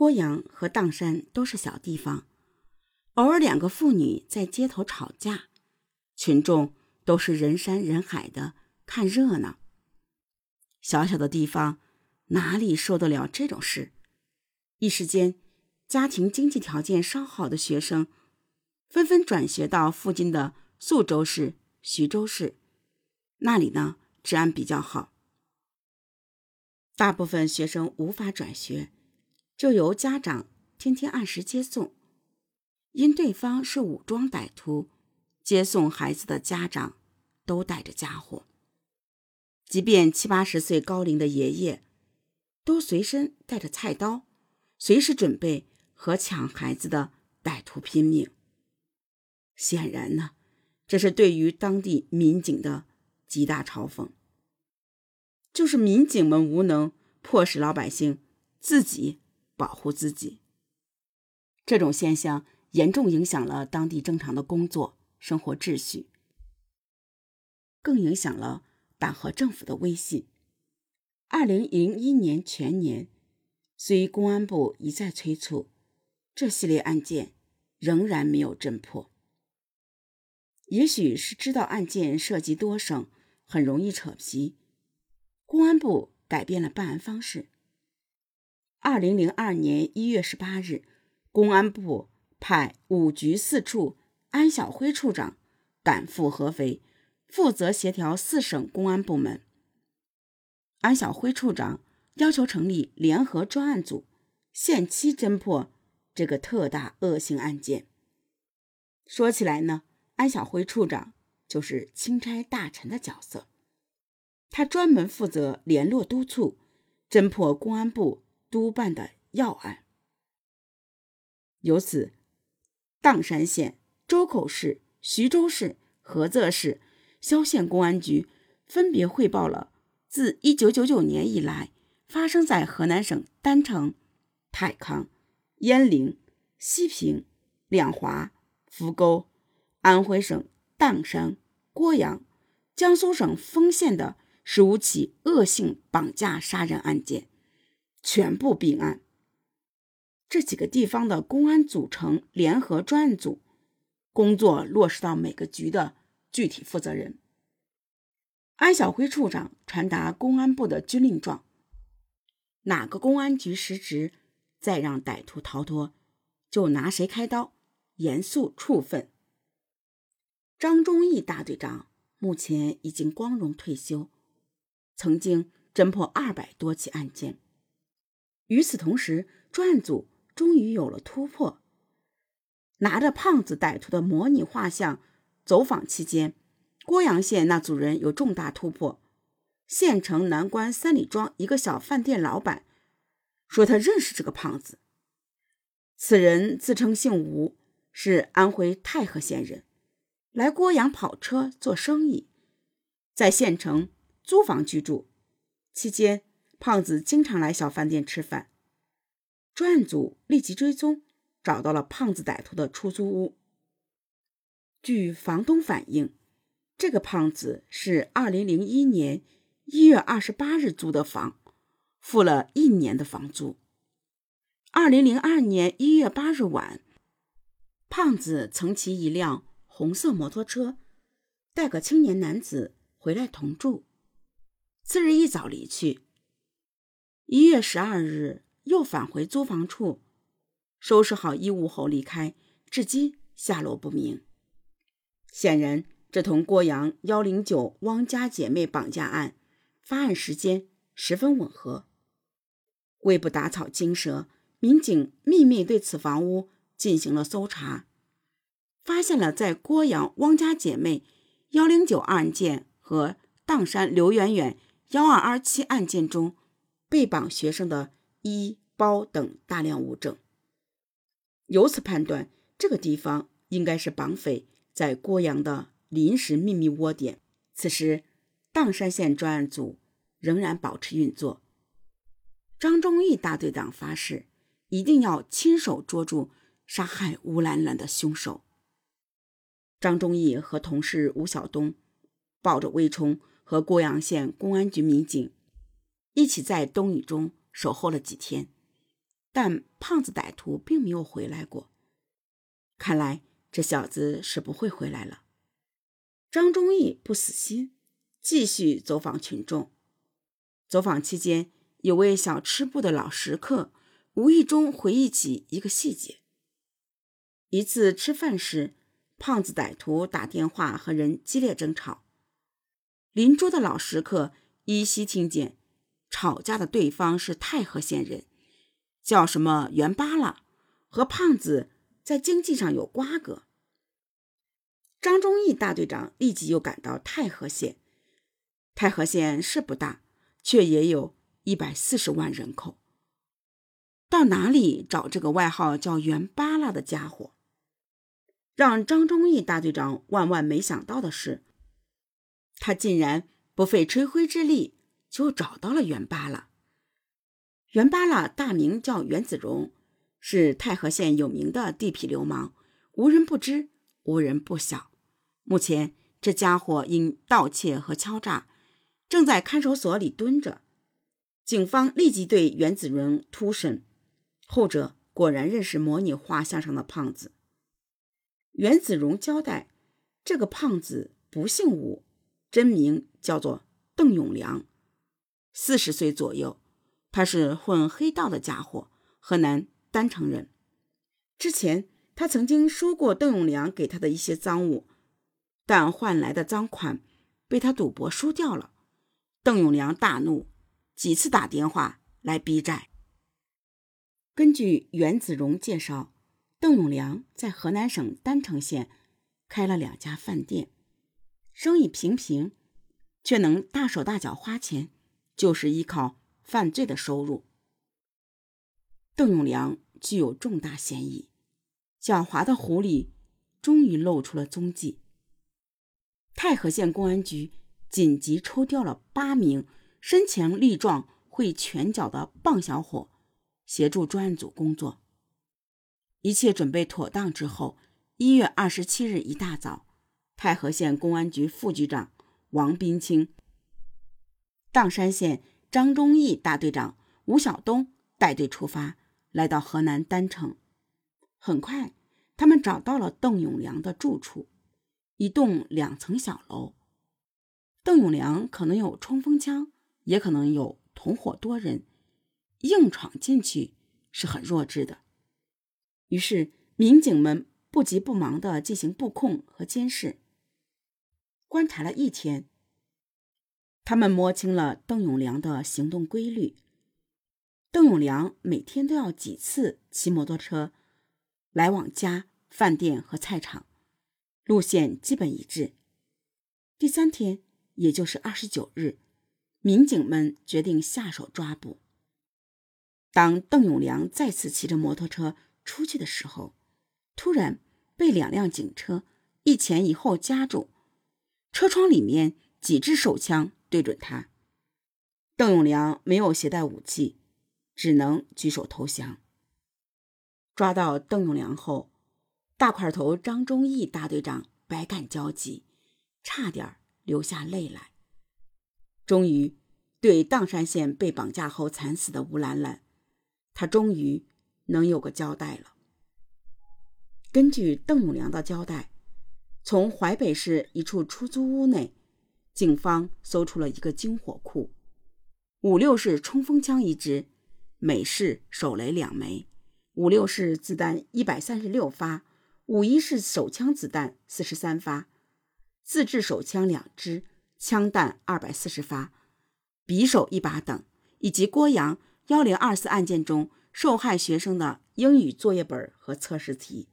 郭阳和砀山都是小地方，偶尔两个妇女在街头吵架，群众都是人山人海的看热闹。小小的地方哪里受得了这种事？一时间，家庭经济条件稍好的学生纷纷转学到附近的宿州市、徐州市，那里呢治安比较好。大部分学生无法转学，就由家长天天按时接送。因对方是武装歹徒，接送孩子的家长都带着家伙，即便七八十岁高龄的爷爷，都随身带着菜刀，随时准备和抢孩子的歹徒拼命。显然呢，这是对于当地民警的极大嘲讽。就是民警们无能，迫使老百姓自己保护自己。这种现象严重影响了当地正常的工作生活秩序，更影响了党和政府的威信。二零零一年全年，虽公安部一再催促，这系列案件仍然没有侦破。也许是知道案件涉及多省，很容易扯皮。公安部改变了办案方式。二零零二年一月十八日，公安部派五局四处安晓辉处长赶赴合肥，负责协调四省公安部门。安晓辉处长要求成立联合专案组，限期侦破这个特大恶性案件。说起来呢，安晓辉处长就是钦差大臣的角色。他专门负责联络督促，侦破公安部督办的要案。由此，砀山县、周口市、徐州市、菏泽市、萧县公安局分别汇报了自1999年以来发生在河南省郸城、太康、鄢陵、西平、两华、扶沟，安徽省砀山、涡阳，江苏省丰县的。十五起恶性绑架杀人案件全部并案。这几个地方的公安组成联合专案组，工作落实到每个局的具体负责人。安晓辉处长传达公安部的军令状：哪个公安局失职，再让歹徒逃脱，就拿谁开刀，严肃处分。张忠义大队长目前已经光荣退休。曾经侦破二百多起案件。与此同时，专案组终于有了突破。拿着胖子歹徒的模拟画像走访期间，郭阳县那组人有重大突破。县城南关三里庄一个小饭店老板说，他认识这个胖子。此人自称姓吴，是安徽太和县人，来郭阳跑车做生意，在县城。租房居住期间，胖子经常来小饭店吃饭。专案组立即追踪，找到了胖子歹徒的出租屋。据房东反映，这个胖子是2001年1月28日租的房，付了一年的房租。2002年1月8日晚，胖子曾骑一辆红色摩托车，带个青年男子回来同住。次日一早离去。一月十二日又返回租房处，收拾好衣物后离开，至今下落不明。显然，这同郭阳幺零九汪家姐妹绑架案发案时间十分吻合。为不打草惊蛇，民警秘密对此房屋进行了搜查，发现了在郭阳汪家姐妹幺零九案件和砀山刘媛媛。幺二二七案件中，被绑学生的衣包等大量物证，由此判断，这个地方应该是绑匪在郭阳的临时秘密窝点。此时，砀山县专案组仍然保持运作。张忠义大队长发誓，一定要亲手捉住杀害吴兰兰的凶手。张忠义和同事吴晓东抱着魏冲。和郭阳县公安局民警一起在冬雨中守候了几天，但胖子歹徒并没有回来过。看来这小子是不会回来了。张忠义不死心，继续走访群众。走访期间，有位小吃部的老食客无意中回忆起一个细节：一次吃饭时，胖子歹徒打电话和人激烈争吵。邻桌的老食客依稀听见，吵架的对方是太和县人，叫什么袁巴拉，和胖子在经济上有瓜葛。张忠义大队长立即又赶到太和县。太和县是不大，却也有一百四十万人口。到哪里找这个外号叫袁巴拉的家伙？让张忠义大队长万万没想到的是。他竟然不费吹灰之力就找到了袁巴拉。袁巴拉大名叫袁子荣，是太和县有名的地痞流氓，无人不知，无人不晓。目前这家伙因盗窃和敲诈，正在看守所里蹲着。警方立即对袁子荣突审，后者果然认识模拟画像上的胖子。袁子荣交代，这个胖子不姓吴。真名叫做邓永良，四十岁左右。他是混黑道的家伙，河南郸城人。之前他曾经收过邓永良给他的一些赃物，但换来的赃款被他赌博输掉了。邓永良大怒，几次打电话来逼债。根据袁子荣介绍，邓永良在河南省郸城县开了两家饭店。生意平平，却能大手大脚花钱，就是依靠犯罪的收入。邓永良具有重大嫌疑，狡猾的狐狸终于露出了踪迹。太和县公安局紧急抽调了八名身强力壮、会拳脚的棒小伙，协助专案组工作。一切准备妥当之后，一月二十七日一大早。太和县公安局副局长王斌清、砀山县张忠义大队长吴晓东带队出发，来到河南郸城。很快，他们找到了邓永良的住处，一栋两层小楼。邓永良可能有冲锋枪，也可能有同伙多人，硬闯进去是很弱智的。于是，民警们不急不忙地进行布控和监视。观察了一天，他们摸清了邓永良的行动规律。邓永良每天都要几次骑摩托车来往家、饭店和菜场，路线基本一致。第三天，也就是二十九日，民警们决定下手抓捕。当邓永良再次骑着摩托车出去的时候，突然被两辆警车一前一后夹住。车窗里面几支手枪对准他，邓永良没有携带武器，只能举手投降。抓到邓永良后，大块头张忠义大队长百感交集，差点流下泪来。终于，对砀山县被绑架后惨死的吴兰兰，他终于能有个交代了。根据邓永良的交代。从淮北市一处出租屋内，警方搜出了一个军火库：五六式冲锋枪一支，美式手雷两枚，五六式子弹一百三十六发，五一式手枪子弹四十三发，自制手枪两支，枪弹二百四十发，匕首一把等，以及郭阳幺零二四案件中受害学生的英语作业本和测试题。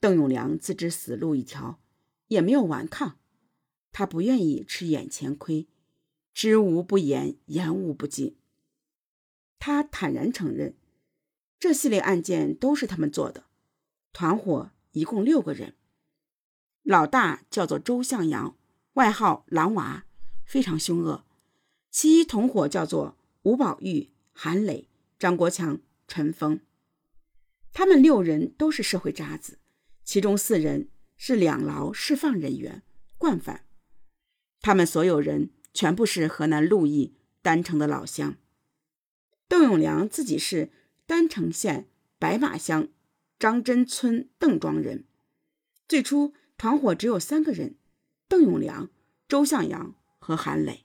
邓永良自知死路一条，也没有顽抗。他不愿意吃眼前亏，知无不言，言无不尽。他坦然承认，这系列案件都是他们做的。团伙一共六个人，老大叫做周向阳，外号“狼娃”，非常凶恶。其一同伙叫做吴宝玉、韩磊、张国强、陈峰。他们六人都是社会渣子。其中四人是两牢释放人员，惯犯。他们所有人全部是河南鹿邑郸城的老乡。邓永良自己是郸城县白马乡张真村邓庄人。最初团伙只有三个人：邓永良、周向阳和韩磊。